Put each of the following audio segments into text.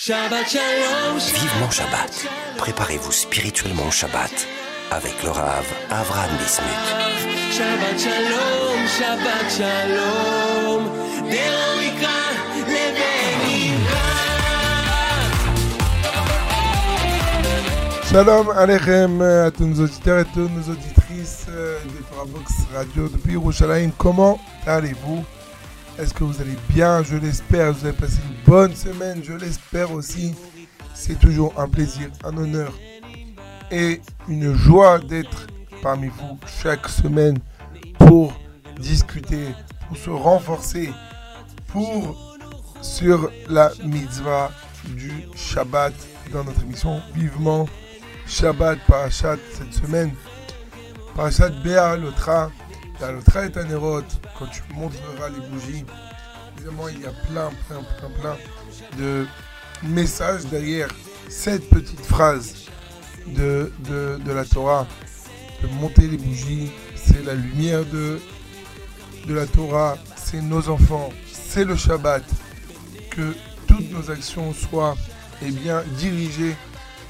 Shabbat Shalom. Vivement Shabbat. Préparez-vous spirituellement au Shabbat avec le Rav Avram Bismuth. Shabbat Shalom, Shabbat Shalom. Shalom Alechem à tous nos auditeurs et à toutes nos auditrices euh, de Faravox Radio depuis Yerushalayim. Comment allez-vous? Est-ce que vous allez bien? Je l'espère. Vous avez passé une bonne semaine. Je l'espère aussi. C'est toujours un plaisir, un honneur et une joie d'être parmi vous chaque semaine pour discuter, pour se renforcer, pour sur la mitzvah du Shabbat dans notre émission Vivement Shabbat Parashat cette semaine. Parashat Béa Lotra. Béa Est un érot. Quand tu montreras les bougies, évidemment, il y a plein, plein, plein, plein de messages derrière cette petite phrase de, de, de la Torah. De monter les bougies, c'est la lumière de, de la Torah, c'est nos enfants, c'est le Shabbat. Que toutes nos actions soient eh bien, dirigées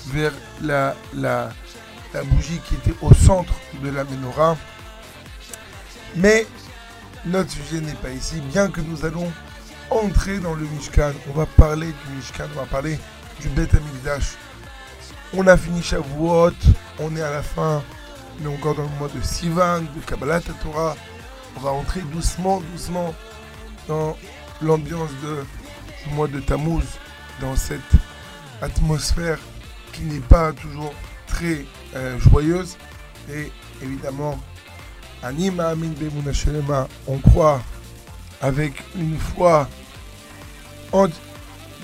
vers la, la, la bougie qui était au centre de la menorah. Mais notre sujet n'est pas ici, bien que nous allons entrer dans le Mishkan. On va parler du Mishkan, on va parler du Beth Amikdash. On a fini Shavuot, on est à la fin, est encore dans le mois de Sivan, de Kabbalah Torah. On va entrer doucement, doucement dans l'ambiance de, du mois de Tammuz, dans cette atmosphère qui n'est pas toujours très euh, joyeuse. Et évidemment, Anima Amin on croit avec une foi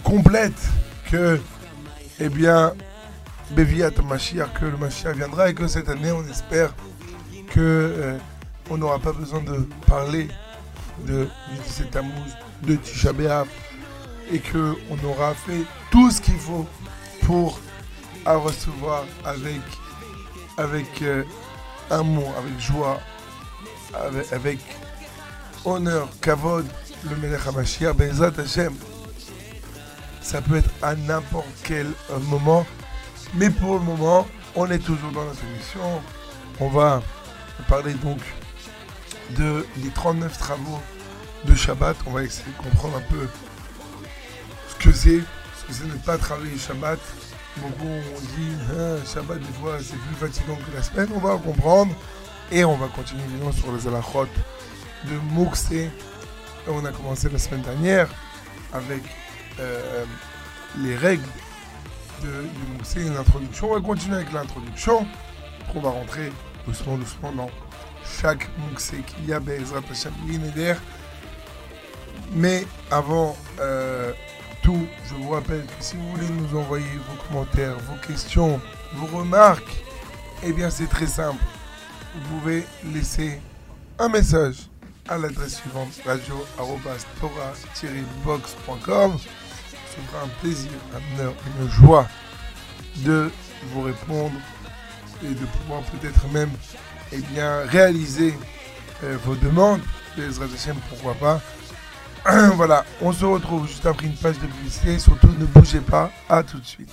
complète que, eh bien, Beviat Mashiach, que le Mashiach viendra et que cette année, on espère que euh, on n'aura pas besoin de parler de, du 17 Tammuz, de Tisha et que on aura fait tout ce qu'il faut pour à recevoir avec, avec euh, amour, avec joie, avec, honneur, kavod, le Melech HaMashiach, Bezat Hashem. Ça peut être à n'importe quel moment, mais pour le moment, on est toujours dans notre émission. On va parler donc de, des 39 travaux de Shabbat. On va essayer de comprendre un peu ce que c'est, ce que c'est ne pas travailler Shabbat. Beaucoup ont dit Hein, Shabbat des fois c'est plus fatigant que la semaine. On va comprendre et on va continuer sur les alachot de Mouxé. On a commencé la semaine dernière avec euh, les règles de, du Mouxé, une introduction. On va continuer avec l'introduction. On va rentrer doucement, doucement dans chaque Mouxé qu'il y a, Bezrat Hashem, Lineder. Mais avant euh, tout, je vous rappelle que si vous voulez nous envoyer vos commentaires, vos questions, vos remarques, eh bien c'est très simple. Vous pouvez laisser un message à l'adresse suivante radio-tora-box.com. Ce sera un plaisir, un honneur, une joie de vous répondre et de pouvoir peut-être même eh bien, réaliser euh, vos demandes. Les Hashem, pourquoi pas. voilà, on se retrouve juste après une page de publicité. Surtout, ne bougez pas. À tout de suite.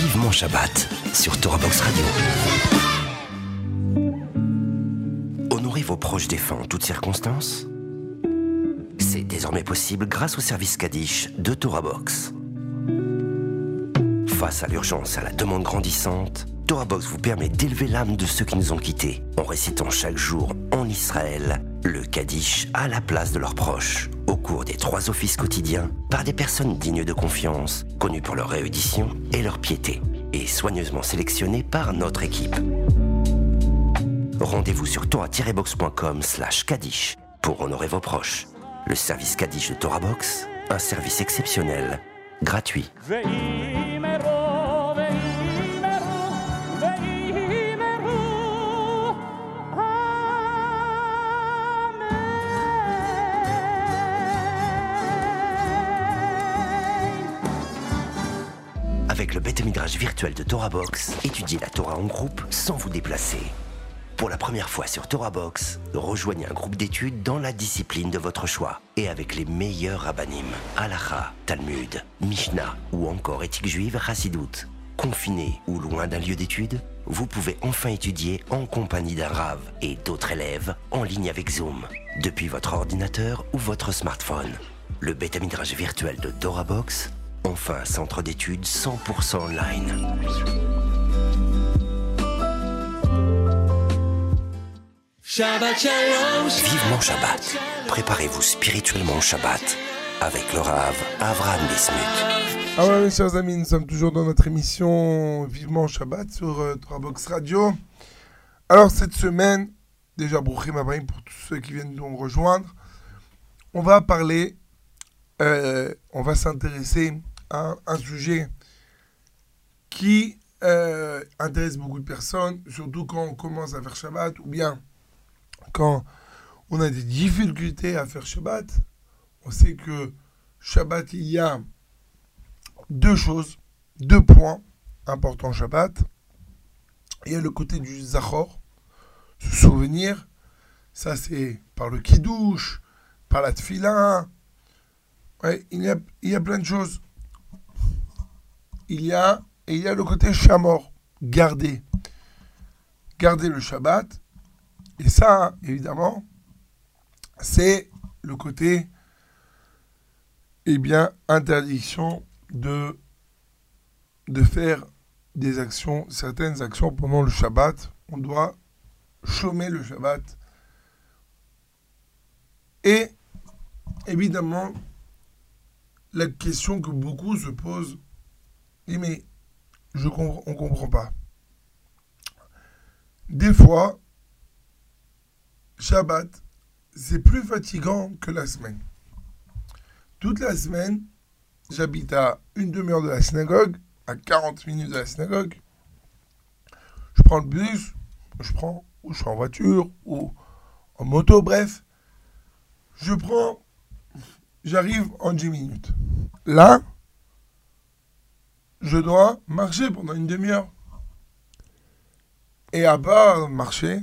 Vivement Shabbat sur Torah Box Radio. Vos proches défunts en toutes circonstances. C'est désormais possible grâce au service Kaddish de Torah Box. Face à l'urgence et à la demande grandissante, Torah Box vous permet d'élever l'âme de ceux qui nous ont quittés en récitant chaque jour en Israël le Kaddish à la place de leurs proches au cours des trois offices quotidiens par des personnes dignes de confiance, connues pour leur réédition et leur piété, et soigneusement sélectionnées par notre équipe. Rendez-vous sur torah-box.com slash kadish pour honorer vos proches. Le service Kadish de Torah Box, un service exceptionnel, gratuit. Avec le Beth virtuel de Torah Box, étudiez la Torah en groupe sans vous déplacer. Pour la première fois sur Torah Box, rejoignez un groupe d'études dans la discipline de votre choix et avec les meilleurs rabbinim, Halacha, Talmud, Mishnah ou encore éthique juive Hassidout. Confiné ou loin d'un lieu d'études, vous pouvez enfin étudier en compagnie d'un et d'autres élèves en ligne avec Zoom, depuis votre ordinateur ou votre smartphone. Le bêta midrage virtuel de Torah Box, enfin centre d'études 100% online. Shabbat Shalom. Vivement Shabbat. Préparez-vous spirituellement au Shabbat avec le Rav Avraham Bismuth. Ah ouais, mes chers amis, nous sommes toujours dans notre émission Vivement Shabbat sur euh, 3box Radio. Alors, cette semaine, déjà, Brouchim Abraham pour tous ceux qui viennent nous rejoindre, on va parler, euh, on va s'intéresser à un sujet qui euh, intéresse beaucoup de personnes, surtout quand on commence à faire Shabbat ou bien quand on a des difficultés à faire Shabbat. On sait que Shabbat, il y a deux choses, deux points importants Shabbat. Il y a le côté du Zachor, se souvenir. Ça, c'est par le Kiddush, par la Tfila. Il, y a, il y a plein de choses. Il y a, et il y a le côté Shamor, garder. Garder le Shabbat. Et ça, évidemment, c'est le côté, eh bien, interdiction de, faire des actions, certaines actions pendant le Shabbat. On doit chômer le Shabbat. Et, évidemment, la question que beaucoup se posent, dit, mais je comprends, on ne comprend pas. Des fois, Shabbat, c'est plus fatigant que la semaine. Toute la semaine, j'habite à une demi-heure de la synagogue, à 40 minutes de la synagogue. Je prends le bus, je prends, ou je suis en voiture, ou en moto, bref. Je prends, j'arrive en 10 minutes. Là, je dois marcher pendant une demi-heure. Et à part marcher,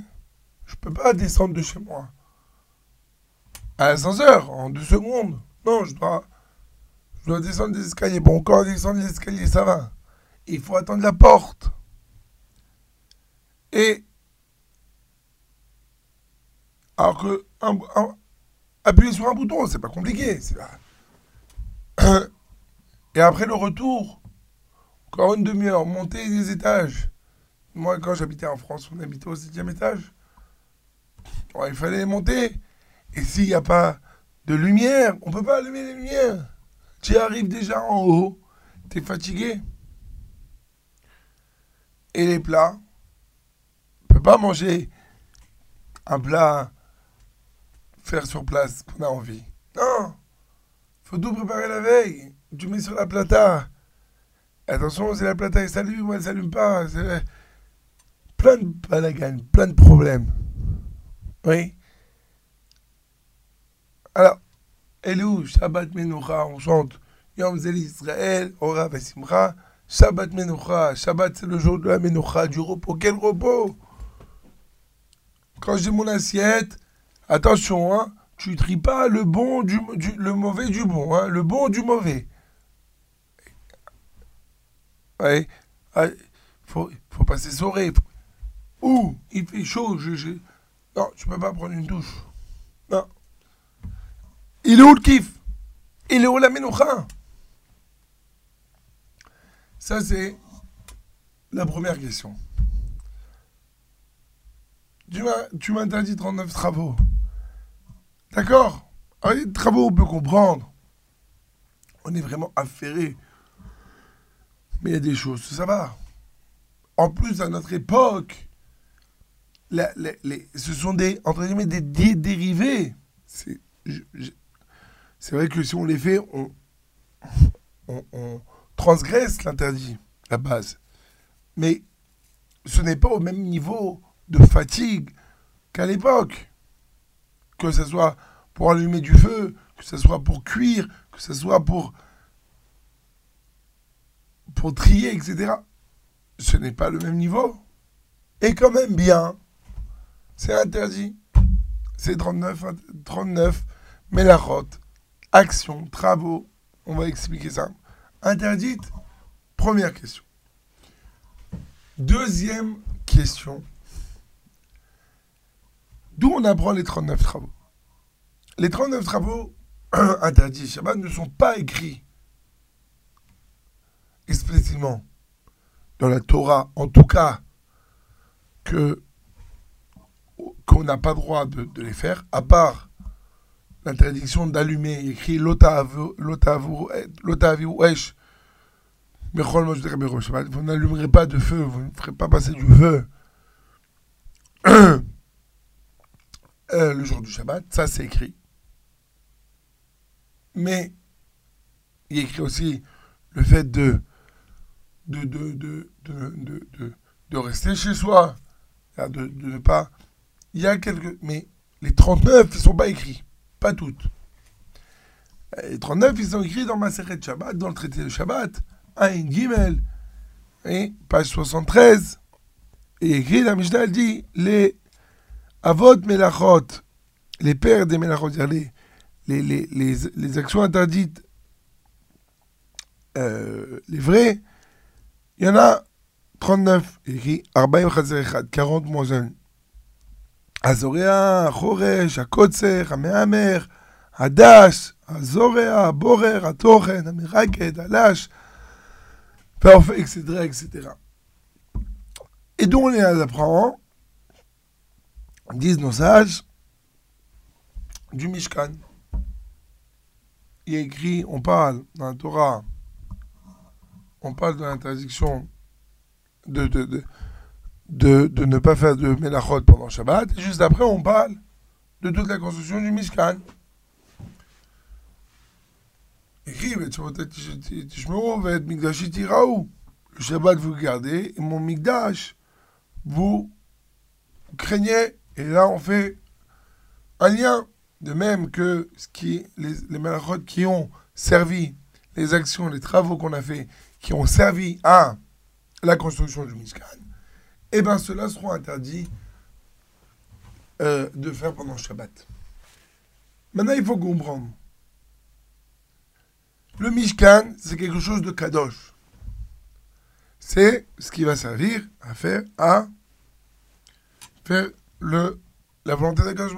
je peux pas descendre de chez moi. À l'ascenseur, en deux secondes. Non, je dois, je dois descendre des escaliers. Bon, encore descendre les escaliers, ça va. Il faut attendre la porte. Et alors que appuyer sur un bouton, c'est pas compliqué. Et après le retour, encore une demi-heure, monter les étages. Moi, quand j'habitais en France, on habitait au septième étage. Il fallait monter. Et s'il n'y a pas de lumière, on peut pas allumer les lumières. Tu arrives déjà en haut, tu es fatigué. Et les plats, on peut pas manger un plat, faire sur place qu'on a envie. Non, faut tout préparer la veille. Tu mets sur la plata. Attention, si la plata s'allume ou elle s'allume pas. Plein de balagan, plein de problèmes. Oui. Alors, Elou, Shabbat Menucha, on chante Yom Zel Israël, Ora Vesimcha, Shabbat Menucha. Shabbat, c'est le jour de la Menucha, du repos. Quel repos? Quand j'ai mon assiette, attention, hein, tu tries pas le bon du, du- le mauvais du bon, hein, le bon du mauvais. Ouais, ah, faut, faut pas s'essorer. Faut- Ouh, il fait chaud, je, je- Non, tu peux pas prendre une douche. Non. Il est où le kiff? Il est où la menoucha Ça, c'est la première question. Tu m'interdis 39 travaux. D'accord? Les travaux, on peut comprendre. On est vraiment affairé. Mais il y a des choses, ça va. En plus, à notre époque, ce sont des, entre guillemets, des dé- dérivés. C'est vrai que si on les fait, on, on, on transgresse l'interdit, la base. Mais ce n'est pas au même niveau de fatigue qu'à l'époque. Que ce soit pour allumer du feu, que ce soit pour cuire, que ce soit pour, pour trier, etc. Ce n'est pas le même niveau. Et quand même bien c'est interdit. C'est 39, 39, Melachot, action, travaux, on va expliquer ça. Interdite, première question. Deuxième question. D'où on apprend les 39 travaux? Les 39 travaux interdits Shabbat ne sont pas écrits explicitement dans la Torah, en tout cas, que qu'on n'a pas droit de, les faire, à part l'interdiction d'allumer, écrit Vous n'allumerez pas de feu, vous ne ferez pas passer du feu euh, le jour du Shabbat, ça c'est écrit. Mais il écrit aussi le fait de rester chez soi, de ne pas... Il y a quelques... Mais les 39, ils ne sont pas écrits. Pas toutes. Les 39, ils sont écrits dans ma de Shabbat, dans le traité de Shabbat. Aïn Gimel. Et page 73. Et écrit, la Mishnah, elle dit, les Avot Melachot, les pères des Melachot, les, les, les, les, les actions interdites, euh, les vrais, il y en a 39, écrit 40 moins 1. הזורע, החורש, הקוצר, המהמר, הדש, הזורע, הבורר, התוכן, המרקד, הלש, והאופק, etc., etc. Et donc on les apprend, disent nos sages, du Mishkan. Il est écrit, on parle dans la Torah, on parle de l'interdiction de, de, de, de, de ne pas faire de Melachot pendant Shabbat. Et juste après, on parle de toute la construction du Mishkan. Écrit, le Shabbat vous gardez, mon Mikdash vous craignez. Et là, on fait un lien, de même que ce qui, les, les qui ont servi, les actions, les travaux qu'on a fait, qui ont servi à la construction du Mishkan, eh bien ceux-là seront interdits euh, de faire pendant Shabbat. Maintenant, il faut comprendre. Le Mishkan, c'est quelque chose de kadosh. C'est ce qui va servir à faire, à faire la volonté d'Akadosh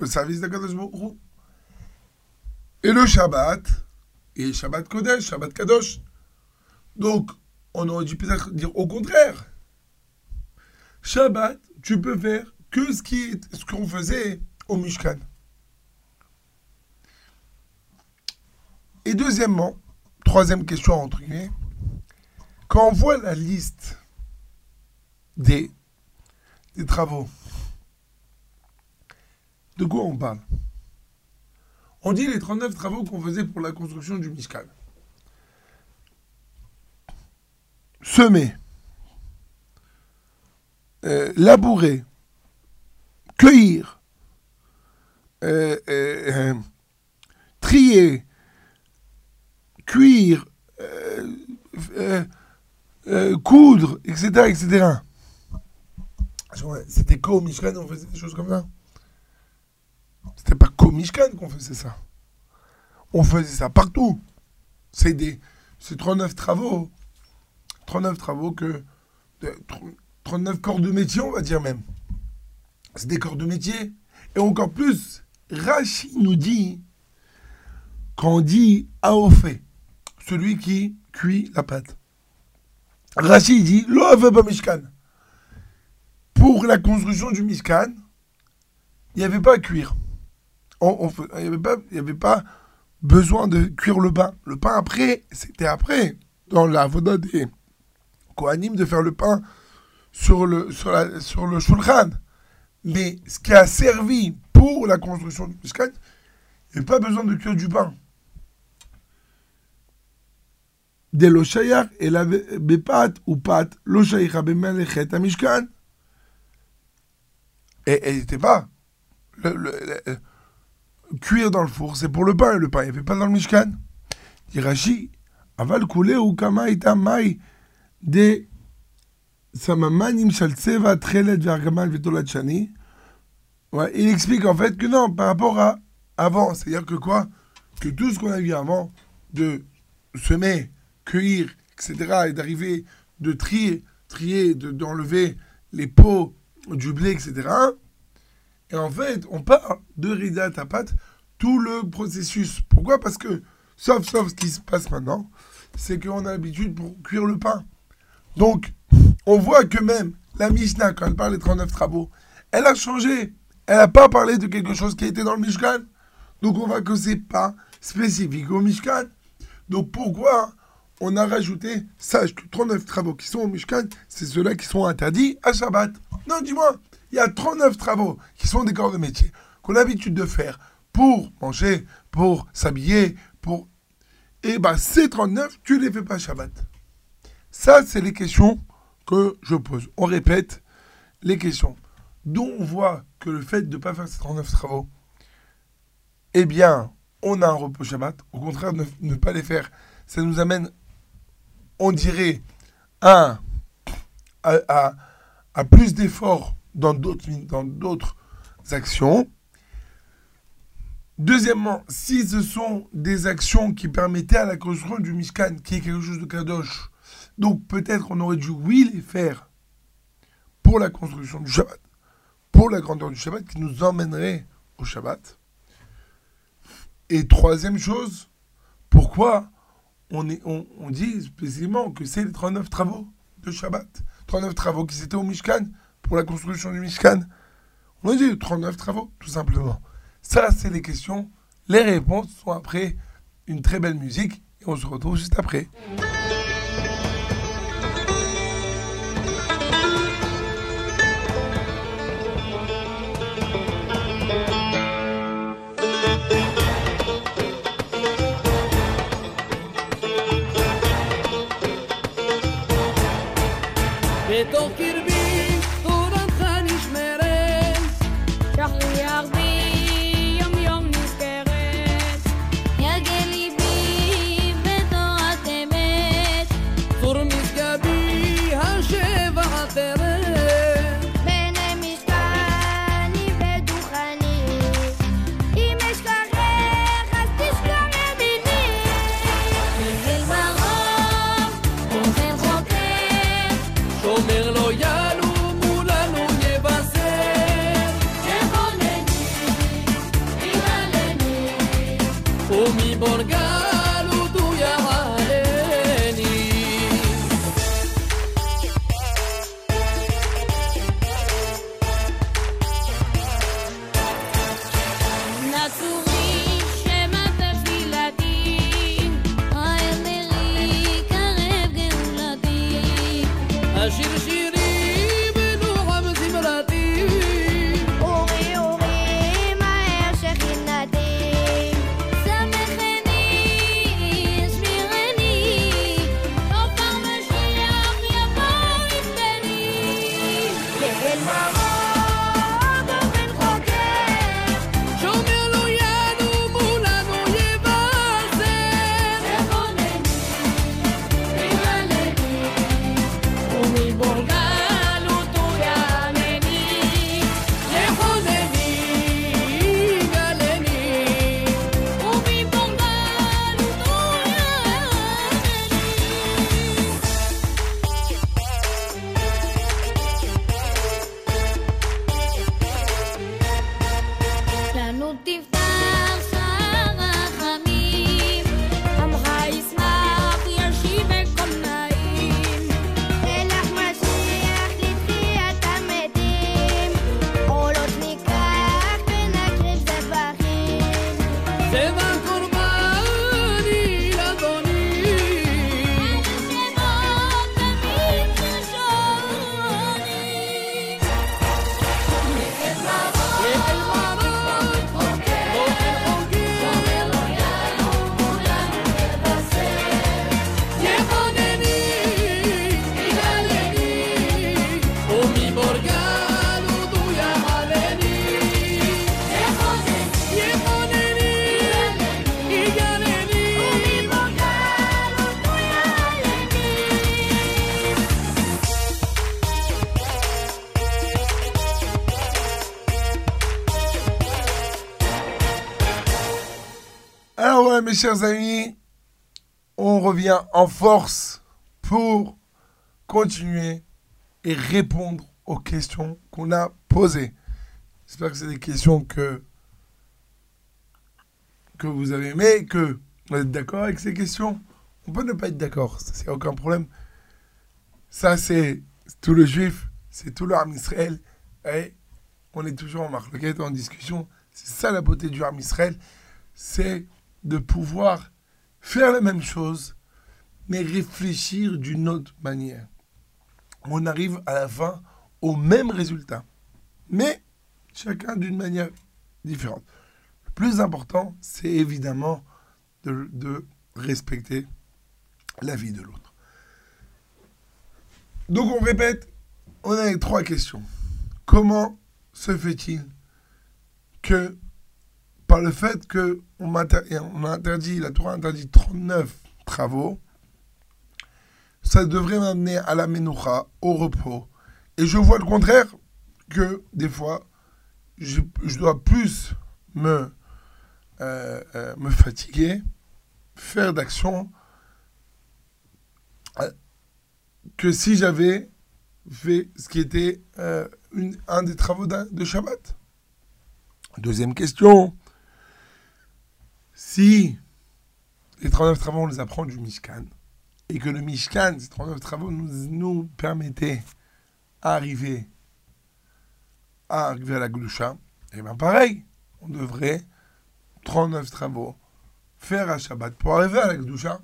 le service d'Akadosh Baruch Et le Shabbat, et Shabbat Kodesh, Shabbat Kadosh, donc, on aurait dû peut-être dire au contraire. Shabbat, tu peux faire que ce ce qu'on faisait au Mishkan. Et deuxièmement, troisième question entre guillemets, quand on voit la liste des, des travaux, de quoi on parle? On dit les 39 travaux qu'on faisait pour la construction du Mishkan. semer, euh, labourer, cueillir, euh, euh, trier, cuire, coudre, etc., etc. C'était qu'au Mishkan on faisait des choses comme ça. C'était pas qu'au Mishkan qu'on faisait ça. On faisait ça partout. C'est des, c'est 39 travaux 39 travaux que. 39 corps de métier, on va dire même. C'est des corps de métier. Et encore plus, Rachid nous dit, quand on dit Aofé, celui qui cuit la pâte. Rachid dit pas Mishkan. Pour la construction du Mishkan, il n'y avait pas à cuire. On, il n'y avait, pas, avait pas besoin de cuire le pain. Le pain après, c'était après, dans la voda des, Kohanim de faire le pain sur le, sur la, sur le shulchan. Mais ce qui a servi pour la construction du Mishkan, il n'y a pas besoin de cuire du pain. De l'oshayach et la bepat ou pat l'oshayach abemelechet à Mishkan. Et n'était pas. Le, cuire dans le four, c'est pour le pain, le pain, il n'y avait pas dans le Mishkan. Dit aval koulé ou kama ita mai Ouais, il explique en fait que non, par rapport à avant, c'est-à-dire que quoi? Que tout ce qu'on a vu avant, de semer, cueillir, etc., et d'arriver de trier, trier, d'enlever les peaux du blé, etc. Et en fait, on parle de Rida Tapat, tout le processus. Pourquoi? Parce que, sauf, sauf ce qui se passe maintenant, c'est qu'on a l'habitude pour cuire le pain. Donc, on voit que même la Mishnah, quand elle parle des 39 travaux, elle a changé. Elle n'a pas parlé de quelque chose qui était dans le Mishkan. Donc, on voit que c'est pas spécifique au Mishkan. Donc, pourquoi on a rajouté, sache que 39 travaux qui sont au Mishkan, c'est ceux-là qui sont interdits à Shabbat. Non, dis-moi, il y a 39 travaux qui sont des corps de métier qu'on a l'habitude de faire pour manger, pour s'habiller, pour... Et ben, ces 39, tu les fais pas Shabbat. Ça, c'est les questions que je pose. On répète les questions. D'où on voit que le fait de ne pas faire ces 39 travaux, eh bien, on a un repos Shabbat. Au contraire, ne, pas les faire, ça nous amène, on dirait, à- à plus d'efforts dans d'autres dans d'autres actions. Deuxièmement, si ce sont des actions qui permettaient à la construction du Mishkan, qui est quelque chose de kadosh, donc peut-être qu'on aurait dû, oui, les faire pour la construction du Shabbat, pour la grandeur du Shabbat qui nous emmènerait au Shabbat. Et troisième chose, pourquoi on, dit spécifiquement que c'est les 39 travaux de Shabbat 39 travaux qui s'étaient au Mishkan pour la construction du Mishkan? On a dit 39 travaux, tout simplement. Ça, c'est les questions. Les réponses sont après une très belle musique et on se retrouve juste après. Chers amis, on revient en force pour continuer et répondre aux questions qu'on a posées. J'espère que c'est des questions que, que vous avez aimées, que vous êtes d'accord avec ces questions. On peut ne pas être d'accord, c'est aucun problème. Ça c'est tout le juif, c'est tout Ham Israël. Et on est toujours en marque, en discussion. C'est ça la beauté du Ham Israël, c'est de pouvoir faire la même chose, mais réfléchir d'une autre manière. On arrive à la fin au même résultat, mais chacun d'une manière différente. Le plus important, c'est évidemment de, respecter la vie de l'autre. Donc on répète, on a les trois questions. Comment se fait-il que par le fait que on, m'inter- on a interdit, la Torah interdit 39 travaux, ça devrait m'amener à la menoucha, au repos. Et je vois le contraire, que des fois, je, dois plus me, euh, euh, me fatiguer, faire d'action, euh, que si j'avais fait ce qui était un des travaux de Shabbat. Deuxième question. Si les 39 travaux, on les apprend du Mishkan, et que le Mishkan, ces 39 travaux, nous, nous permettaient d'arriver à arriver à la Glusha, et bien pareil, on devrait 39 travaux faire à Shabbat pour arriver à la Glusha.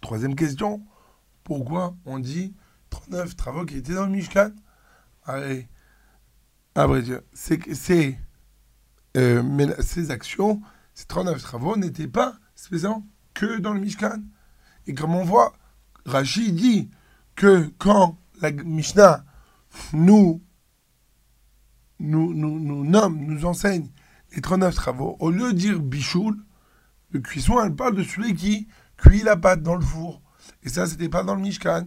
Troisième question, pourquoi on dit 39 travaux qui étaient dans le Mishkan? Allez, à vrai dire, c'est euh, mais ces actions, ces 39 travaux n'étaient pas spécialement que dans le Mishkan. Et comme on voit, Rachid dit que quand la Mishnah nous, nous, nous, nous nomme, nous enseigne les 39 travaux, au lieu de dire bichoul, le cuisson, elle parle de celui qui cuit la pâte dans le four. Et ça, c'était pas dans le Mishkan.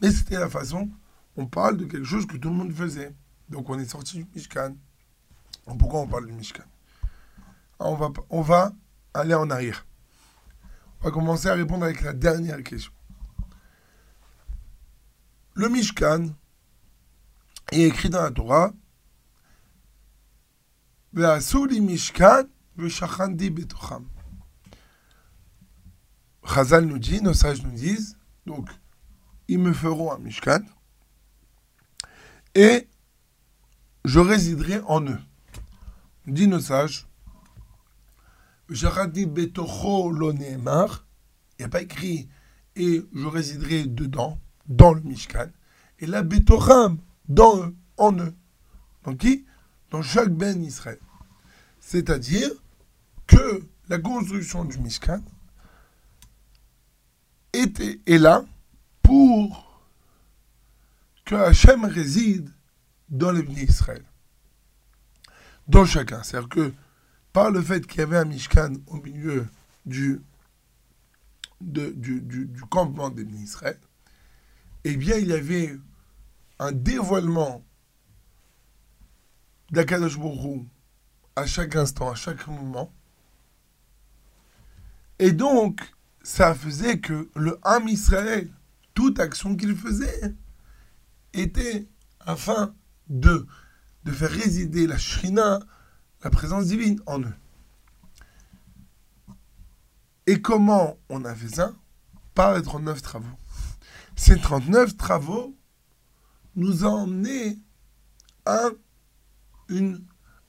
Mais c'était la façon, on parle de quelque chose que tout le monde faisait. Donc on est sorti du Mishkan. Pourquoi on parle du Mishkan on va, aller en arrière. On va commencer à répondre avec la dernière question. Le Mishkan est écrit dans la Torah Mishkan Chazal nous dit, nos sages nous disent, donc, ils me feront un Mishkan et je résiderai en eux. Dit nos sages, betocho il n'y a pas écrit et je résiderai dedans, dans le Mishkan, et là betocham, dans eux, en eux. Dans qui Dans chaque ben Israël. C'est-à-dire que la construction du Mishkan était, est là pour que Hachem réside dans les Israël. Dans chacun. C'est-à-dire que par le fait qu'il y avait un Mishkan au milieu du, campement des Israël, eh bien, il y avait un dévoilement d'Akadosh à chaque instant, à chaque moment. Et donc, ça faisait que le Ham Israël, toute action qu'il faisait, était afin de, de faire résider la Shrina, la présence divine, en eux. Et comment on a fait ça? Par les 39 travaux. Ces 39 travaux nous ont emmenés à une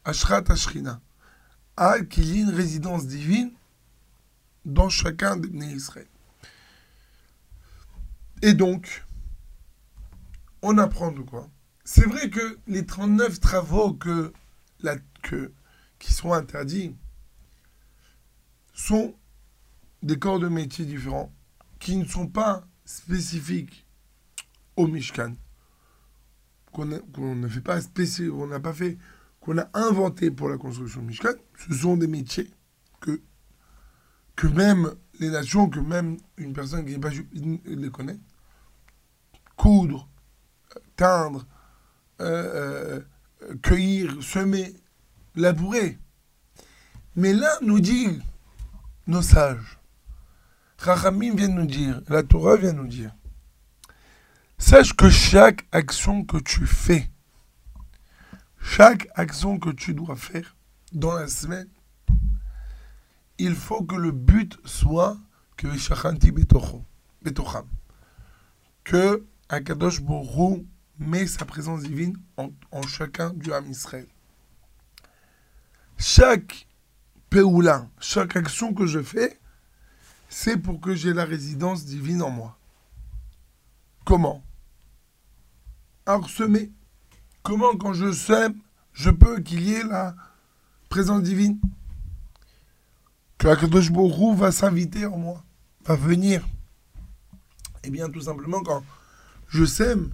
Ashrat Ashrina, à qu'il y ait une résidence divine dans chacun des Bnei Israël. Et donc, on apprend de quoi? C'est vrai que les 39 travaux que, qui sont interdits sont des corps de métiers différents qui ne sont pas spécifiques au Mishkan, qu'on ne fait pas spécial, on n'a pas fait, qu'on a inventé pour la construction du Mishkan. Ce sont des métiers que que même les nations, que même une personne qui n'est pas les connaît. Coudre, teindre, euh, euh, cueillir, semer, labourer. Mais là, nous dit nos sages, Rachamim vient nous dire, la Torah vient nous dire, sache que chaque action que tu fais, chaque action que tu dois faire dans la semaine, il faut que le but soit que Shachanti Betocham, que Akadosh Borou met sa présence divine en, chacun du Ham Israël. Chaque Péoula, chaque action que je fais, c'est pour que j'ai la résidence divine en moi. Comment? Alors semer. Comment quand je sème, je peux qu'il y ait la présence divine? Que Akadosh Borou va s'inviter en moi, va venir. Eh bien, tout simplement, quand je sème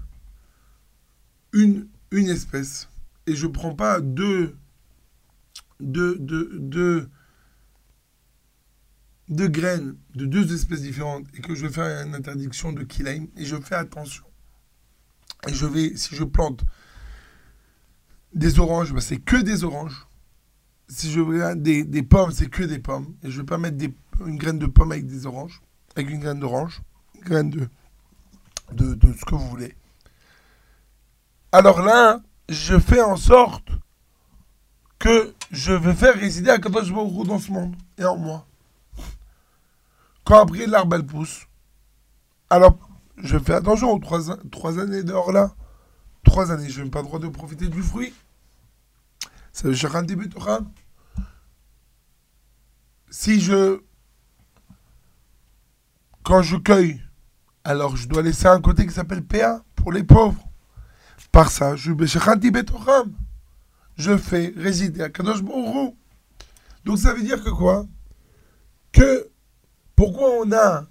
une, espèce et je prends pas deux, deux, deux, deux, graines de deux espèces différentes et que je vais faire une interdiction de kilaim et je fais attention. Et je vais, si je plante des oranges, ben, c'est que des oranges. Si je regarde des, pommes, c'est que des pommes. Et je vais pas mettre une graine de pomme avec des oranges, avec une graine d'orange, une graine de, de ce que vous voulez. Alors là, je fais en sorte que je vais faire résider à Kadosh Baruch dans ce monde et en moi. Quand après l'arbre elle pousse, alors je fais attention aux trois, trois années dehors là. Trois années, je n'ai pas le droit de profiter du fruit. Ça veut chacun début. Si je. Quand je cueille, alors je dois laisser un côté qui s'appelle PA pour les pauvres. Par ça, je. Je fais résider à Kadosh Hu. Donc ça veut dire que quoi? Que pourquoi on a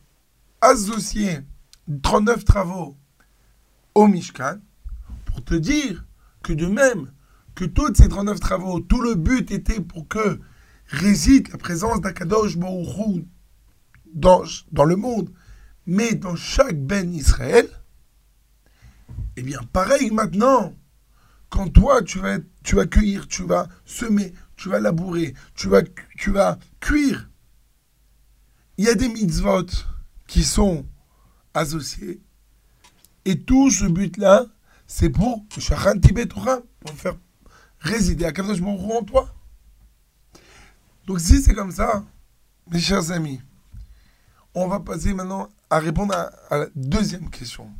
associé 39 travaux au Mishkan Pour te dire que de même que tous ces 39 travaux, tout le but était pour que réside la présence d'Akadosh Hu dans, dans le monde, mais dans chaque Ben Israël, eh bien, pareil maintenant, quand toi, tu vas, tu vas cueillir, tu vas semer, tu vas labourer, tu vas, cuire, il y a des mitzvot qui sont associés. Et tout ce but-là, c'est pour Shachan Tibet Torah, pour faire résider à Kadosh Baruch en toi. Donc si c'est comme ça, mes chers amis, on va passer maintenant à répondre à la deuxième question.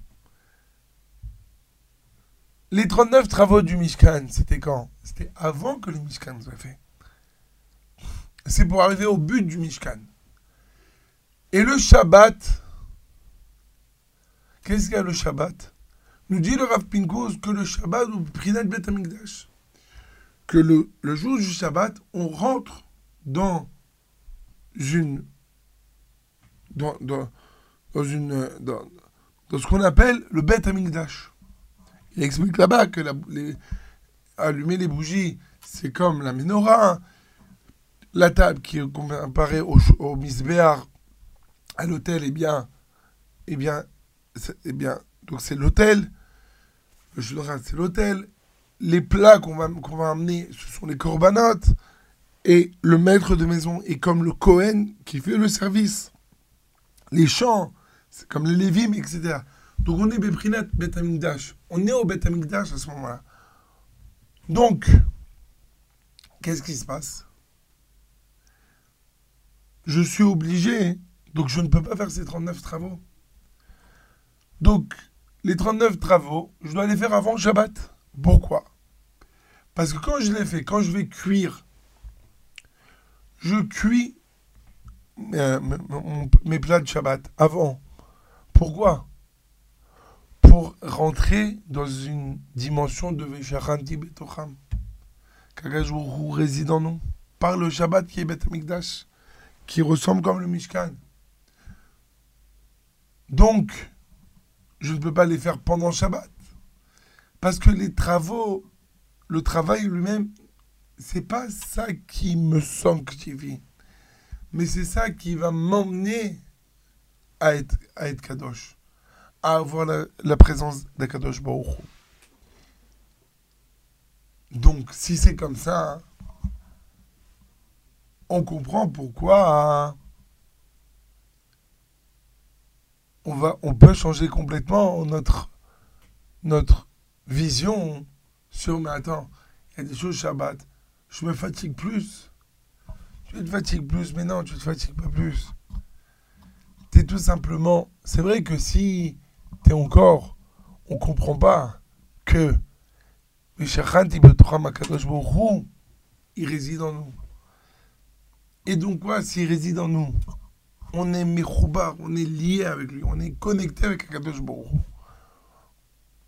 Les 39 travaux du Mishkan, c'était quand? C'était avant que le Mishkan soit fait. C'est pour arriver au but du Mishkan. Et le Shabbat, qu'est-ce qu'il y a le Shabbat? Nous dit le Rav Pinkus que le Shabbat, ou Prinat Bet que le, jour du Shabbat, on rentre dans une dans, une euh, dans, dans ce qu'on appelle le Bet Amikdash. Il explique là-bas que allumer les bougies, c'est comme la menorah, la table qui est comparée au, au misbéar, à l'hôtel, eh bien, eh bien, eh bien, donc c'est l'hôtel, le shulchan, c'est l'hôtel, les plats qu'on va, qu'on va amener, ce sont les corbanotes, et le maître de maison est comme le Cohen qui fait le service. Les chants, c'est comme les Lévim, etc. Donc on est Beprinat Bet Amikdash. On est au Bet Amikdash à ce moment-là. Donc, qu'est-ce qui se passe? Je suis obligé, donc je ne peux pas faire ces 39 travaux. Donc, les 39 travaux, je dois les faire avant Shabbat. Pourquoi? Parce que quand je les fais, quand je vais cuire, je cuis euh, mes plats de Shabbat avant. Pourquoi? Pour rentrer dans une dimension de Vesharanti Betocham. Kagajuru réside en nous. Par le Shabbat qui est Bet qui ressemble comme le Mishkan. Donc, je ne peux pas les faire pendant Shabbat. Parce que les travaux, le travail lui-même, c'est pas ça qui me sanctifie. Mais c'est ça qui va m'emmener à à être Kadosh avoir la, présence d'Akadosh Baruch Donc, si c'est comme ça, on comprend pourquoi on, va, on peut changer complètement notre, notre vision sur, mais attends, il y a des choses Shabbat, je me fatigue plus. Tu te fatigues plus, mais non, tu te fatigues pas plus. Tu tout simplement, c'est vrai que si t'es encore, on comprend pas que il réside en nous. Et donc quoi, s'il réside en nous, on est Mechoubar, on est lié avec lui, on est connecté avec Akadosh Baruch.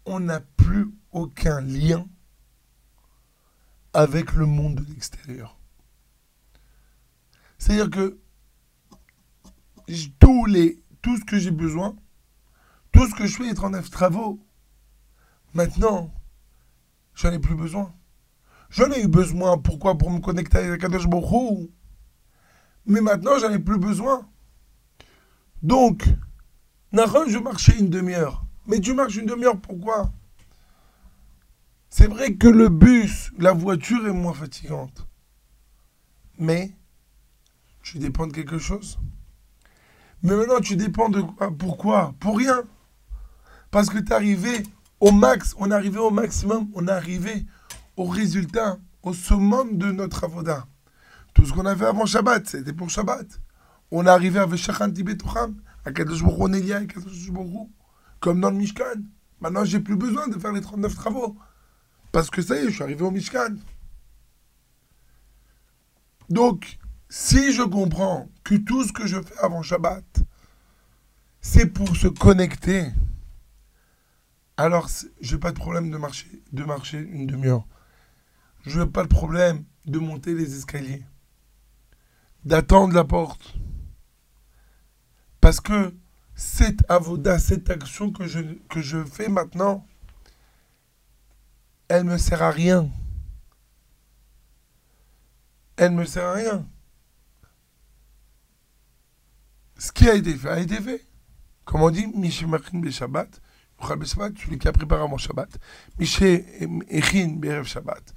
On n'a plus aucun lien avec le monde de l'extérieur. C'est-à-dire que tous les, tout ce que j'ai besoin, tout ce que je fais, les 39 travaux, maintenant, j'en ai plus besoin. J'en ai eu besoin, pourquoi? Pour me connecter avec Kadosh Baruch Hu. Mais maintenant, j'en ai plus besoin. Donc, Nahon, je marchais une demi-heure. Mais tu marches une demi-heure, pourquoi? C'est vrai que le bus, la voiture est moins fatigante. Mais, tu dépends de quelque chose. Mais maintenant, tu dépends de quoi? Pourquoi? Pour rien. Parce que tu es arrivé au max, on est arrivé au maximum, on est arrivé au résultat, au summum de notre avoda. Tout ce qu'on a fait avant Shabbat, c'était pour Shabbat. On est arrivé avec Shachan Tibetocham, à Kadosh Baruch lié avec Kadosh Baruch comme dans le Mishkan. Maintenant, j'ai plus besoin de faire les 39 travaux. Parce que ça y est, je suis arrivé au Mishkan. Donc, si je comprends que tout ce que je fais avant Shabbat, c'est pour se connecter, alors n'ai pas de problème de marcher, une demi-heure. Je n'ai pas de problème de monter les escaliers, d'attendre la porte. Parce que cette avoda, cette action que je, fais maintenant, elle me sert à rien. Elle me sert à rien. Ce qui a été fait a été fait. Comme on dit, Mishimachin Shabbat, Yuchal be Shabbat, celui qui a préparé avant Shabbat. Mishemachin be Erev Shabbat,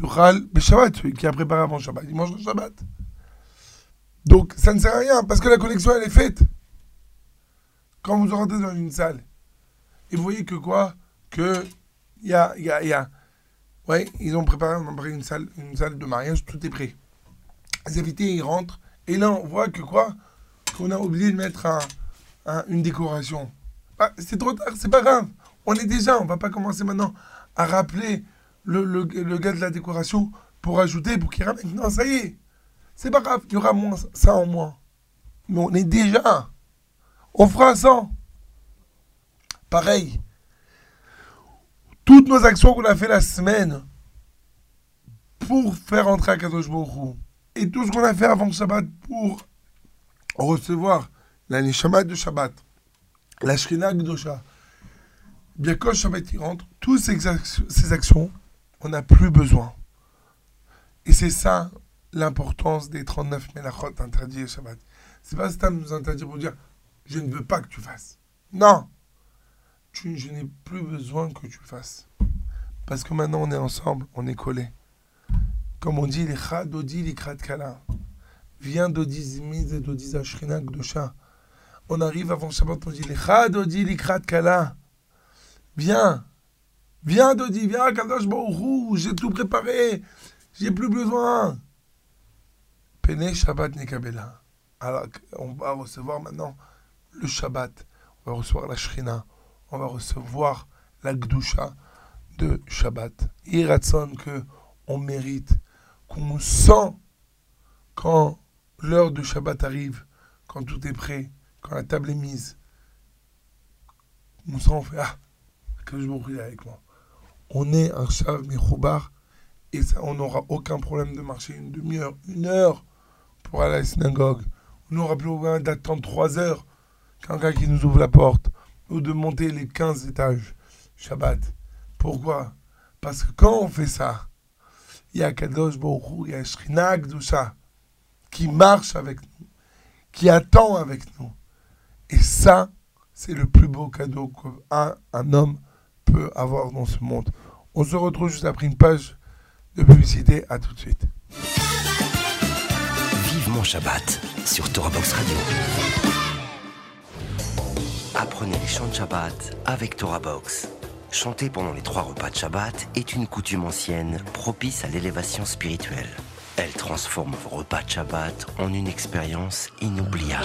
Yuchal be Shabbat, celui qui a préparé avant Shabbat, il mange le Shabbat. Donc ça ne sert à rien parce que la connexion elle est faite. Quand vous rentrez dans une salle et vous voyez que quoi? Que il y a, il y a, il y a ouais, ils ont préparé, préparé une salle, une salle de mariage, tout est prêt. Les invités ils rentrent et là on voit que quoi? Qu'on a oublié de mettre un, un- une décoration. Ah, c'est trop tard, c'est pas grave. On est déjà, on va pas commencer maintenant à rappeler le, gars de la décoration pour ajouter, pour qu'il ramène. Non, ça y est. C'est pas grave, il y aura moins, ça en moins. Mais on est déjà. On fera ça. Pareil. Toutes nos actions qu'on a fait la semaine pour faire entrer à Kadosh Baruch et tout ce qu'on a fait avant le Shabbat pour recevoir la Neshama de Shabbat, la Shrina bien quand Shabbat y rentre, toutes ces, actions- on n'a plus besoin. Et c'est ça l'importance des 39 Melachot interdits au Shabbat. C'est pas ça nous interdire pour dire je ne veux pas que tu fasses. Non, je n'ai plus besoin que tu fasses. Parce que maintenant on est ensemble, on est collés. Comme on dit, les Chadodi, les Kala. Viens d'Odizimiz et d'Odizashrina Gdosha. On arrive avant Shabbat, on dit les Chadodi, les Kala. Viens, viens Dodi, viens Kadosh Baruch Hu, j'ai tout préparé, j'ai plus besoin. Pene Shabbat Nekabela. Alors on va recevoir maintenant le Shabbat, on va recevoir la Shrina, on va recevoir la Gdusha de Shabbat. Iratson que on mérite, qu'on sent quand l'heure de Shabbat arrive, quand tout est prêt, quand la table est mise. Sent, on fait Ah, que je est avec moi. On est un Shav Mechoubar et ça, on n'aura aucun problème de marcher une demi-heure, une heure pour aller à la synagogue. On n'aura plus besoin d'attendre trois heures quelqu'un qui nous ouvre la porte ou de monter les 15 étages Shabbat. Pourquoi? Parce que quand on fait ça, il y a Kadosh Baruch il y a Shrina Gdusha qui marche avec nous, qui attend avec nous. Et ça, c'est le plus beau cadeau qu'un un homme peut avoir dans ce monde. On se retrouve juste après une page de publicité. À tout de suite. Vive mon Shabbat sur Torah Box Radio. apprenez les chants de Shabbat avec Torah Box. Chanter pendant les trois repas de Shabbat est une coutume ancienne propice à l'élévation spirituelle. Elle transforme vos repas de Shabbat en une expérience inoubliable.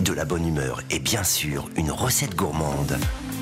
de la bonne humeur et bien sûr une recette gourmande.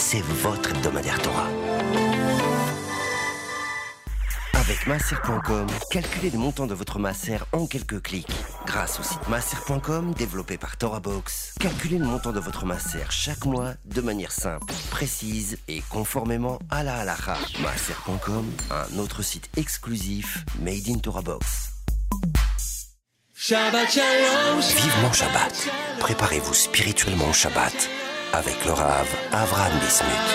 c'est votre hebdomadaire Torah. Avec masser.com, calculez le montant de votre masser en quelques clics. Grâce au site masser.com développé par TorahBox, calculez le montant de votre masser chaque mois de manière simple, précise et conformément à la halakha. Masser.com, un autre site exclusif made in TorahBox. Shabbat Shalom, Vivement Shabbat. Préparez-vous spirituellement au Shabbat avec le Rav Avram Bismuth.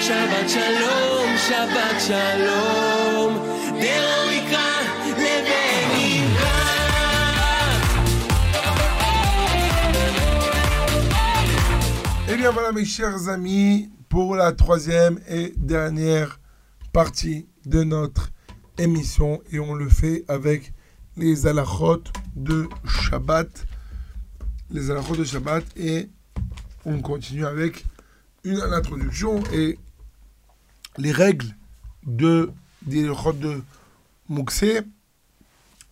Shabbat shalom, Shabbat shalom, Et eh bien voilà mes chers amis pour la troisième et dernière partie de notre émission et on le fait avec les alachot de Shabbat. Les alachot de Shabbat et on continue avec une introduction et les règles de des de Mouxé.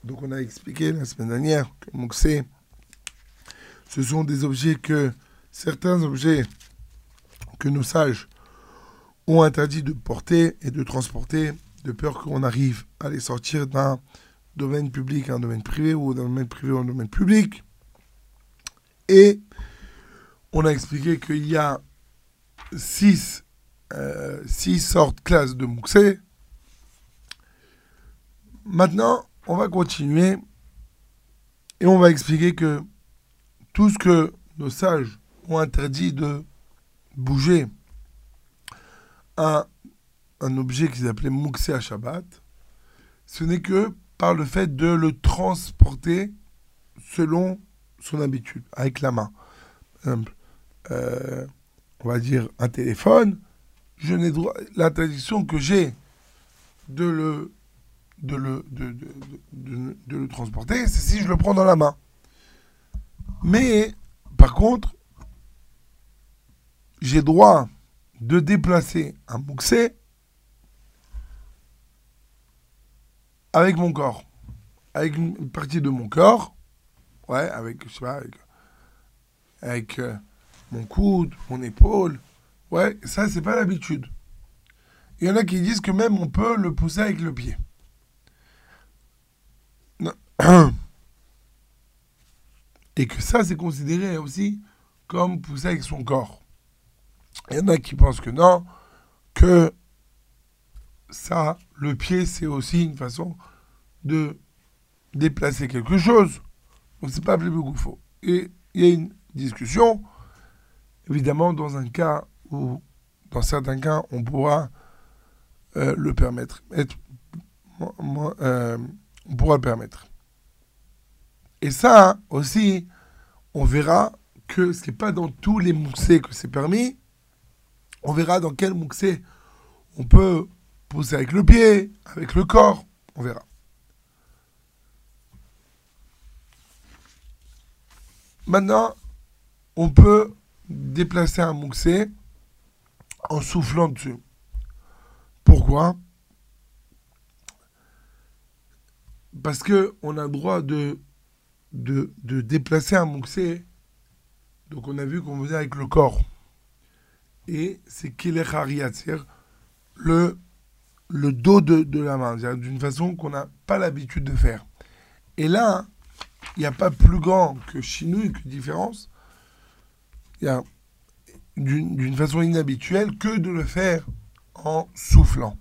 Donc on a expliqué la semaine dernière que Mouxé ce sont des objets que certains objets que nos sages ont interdit de porter et de transporter de peur qu'on arrive à les sortir d'un domaine public à un domaine privé ou d'un domaine privé à un domaine public. Et on a expliqué qu'il y a six, euh, six sortes classes de mouxé. Maintenant, on va continuer et on va expliquer que tout ce que nos sages ont interdit de bouger à un objet qu'ils appelaient Mouxé à Shabbat, ce n'est que par le fait de le transporter selon son habitude, avec la main. Euh, on va dire un téléphone, je n'ai droit, l'interdiction que j'ai de le, de, le, de, de- de- le transporter, c'est si je le prends dans la main. Mais, par contre, j'ai droit de déplacer un mouxé avec mon corps. Avec une partie de mon corps. Ouais, avec, je sais pas, avec, avec euh, mon coude, mon épaule. Ouais, ça, c'est pas l'habitude. Il y en a qui disent que même on peut le pousser avec le pied. Et que ça, c'est considéré aussi comme pousser avec son corps. Il y en a qui pensent que non, que ça, le pied, c'est aussi une façon de déplacer quelque chose. Donc c'est pas plus qu'il faut. Et il y a une discussion, évidemment, dans un cas où, dans certains cas, on pourra euh, le permettre. Être- euh, on pourra le permettre. Et ça aussi, on verra que ce n'est pas dans tous les mouxés que c'est permis. On verra dans quel mouxé on peut pousser avec le pied, avec le corps. On verra. Maintenant, on peut déplacer un mouxé en soufflant dessus. Pourquoi? Parce que on a le droit de, de, déplacer un mouxé. Donc on a vu qu'on faisait avec le corps. et c'est Yatzir, le, le dos de, de la main, d'une façon qu'on n'a pas l'habitude de faire. Et là, il n'y a pas plus grand que chinouille, que différence. D'une façon inhabituelle que de le faire en soufflant.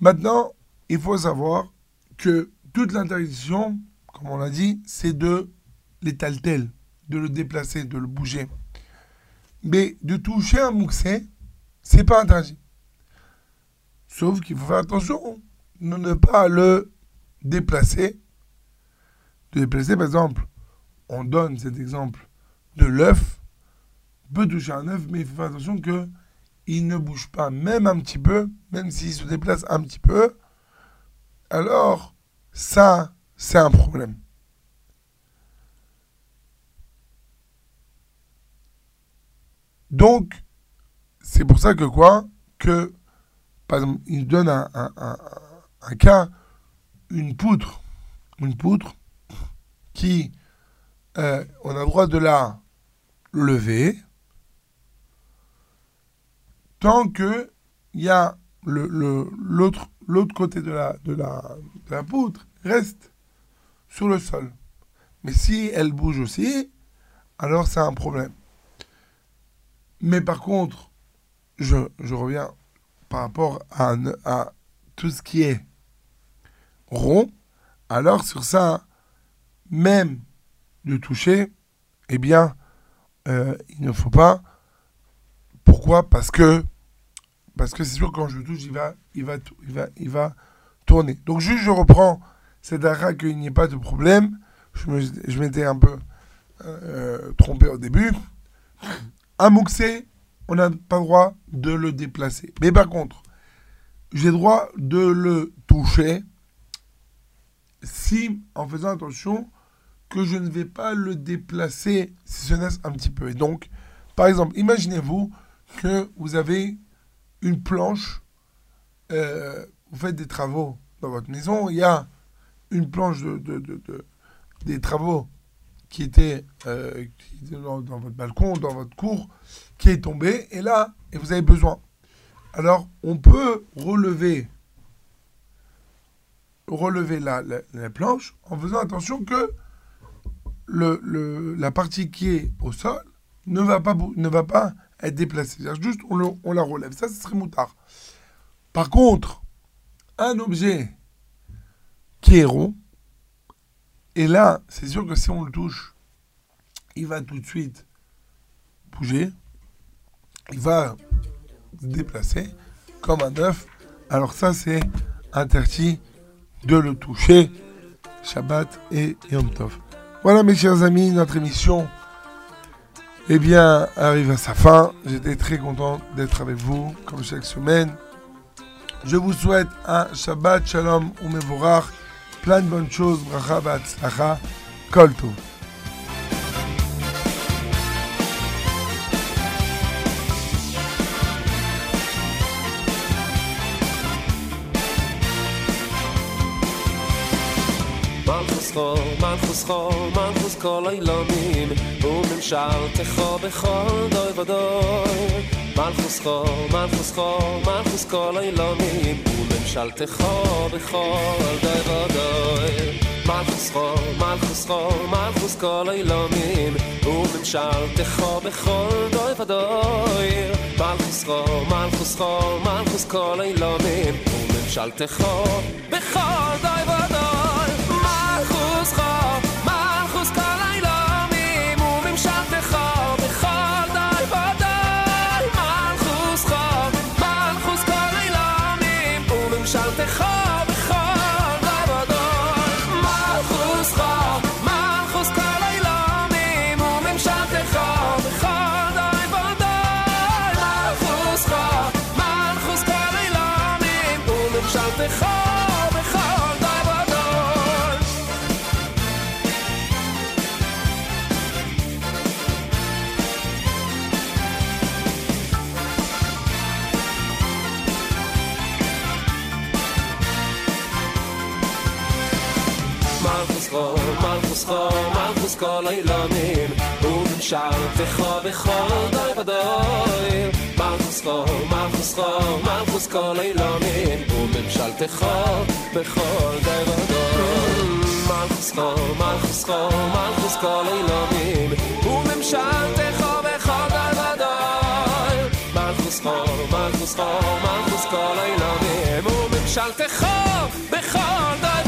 Maintenant, il faut savoir que toute l'interdiction, comme on l'a dit, c'est de l'étaltel, de le déplacer, de le bouger. Mais de toucher un mouxé, c'est pas interdit. Sauf qu'il faut faire attention de ne pas le déplacer. De déplacer, par exemple, on donne cet exemple de l'œuf. Peut toucher un œuf, mais il faut faire attention que il ne bouge pas, même un petit peu, même s'il se déplace un petit peu. Alors, ça, c'est un problème. Donc, c'est pour ça que quoi? Que, par exemple, il donne un, un- un- un cas, une poutre, une poutre qui, euh, on a le droit de la lever tant que y a l'autre, côté de la, de, la, de poutre reste sur le sol. Mais si elle bouge aussi, alors c'est un problème. Mais par contre, je, reviens par rapport à tout ce qui est rond. Alors sur ça, même de toucher, eh bien, euh, il ne faut pas. Pourquoi? Parce que parce que c'est sûr quand je touche, il va, il va, il va, il va tourner. Donc juste, je reprends cette ara qu'il n'y ait pas de problème. Je me- je m'étais un peu euh, trompé au début. Un mouxé, on n'a pas droit de le déplacer. Mais par contre, j'ai droit de le toucher si, en faisant attention, que je ne vais pas le déplacer si ce n'est un petit peu. Et donc, par exemple, imaginez-vous que vous avez une planche, euh, vous faites des travaux dans votre maison, il y a une planche de, de- de- de- des travaux qui était, euh, dans, dans votre balcon, dans votre cour, qui est tombée, et là, et vous avez besoin. Alors, on peut relever, relever la, la- la planche en faisant attention que le, la partie qui est au sol ne va pas, ne va pas être déplacée. Juste on, le- on la relève. Ça, ce serait moutard. Par contre, un objet qui est rond, et là, c'est sûr que si on le touche, il va tout de suite bouger, il va se déplacer comme un œuf. Alors ça, c'est interdit de le toucher Shabbat et Yom Tov. Voilà mes chers amis, notre émission eh bien, arrive à sa fin. J'étais très content d'être avec vous, comme chaque semaine. Je vous souhaite un Shabbat Shalom Umevorach, plein de bonnes choses, bracha v'atzlacha, kol khol man khos khol man khos khol ay lamin u mem shar te kho be khol doy vadoy man khos khol man khos khol man khos khol ay lamin u mem shar te kho be khol doy vadoy man khos khol man khos khol man khos khol מלכוס חול, מלכוס חול, מלכוס כל אילונים וממשלתך וממשלתך בכל דוי ודוי מלכוסכו, מלכוסכו, מלכוס כל אילומים וממשלתך בכל דוי ודוי מלכוסכו, מלכוסכו, מלכוס כל אילומים וממשלתך בכל דוי ודוי מלכוסכו, מלכוסכו, מלכוס כל אילומים וממשלתך בכל דוי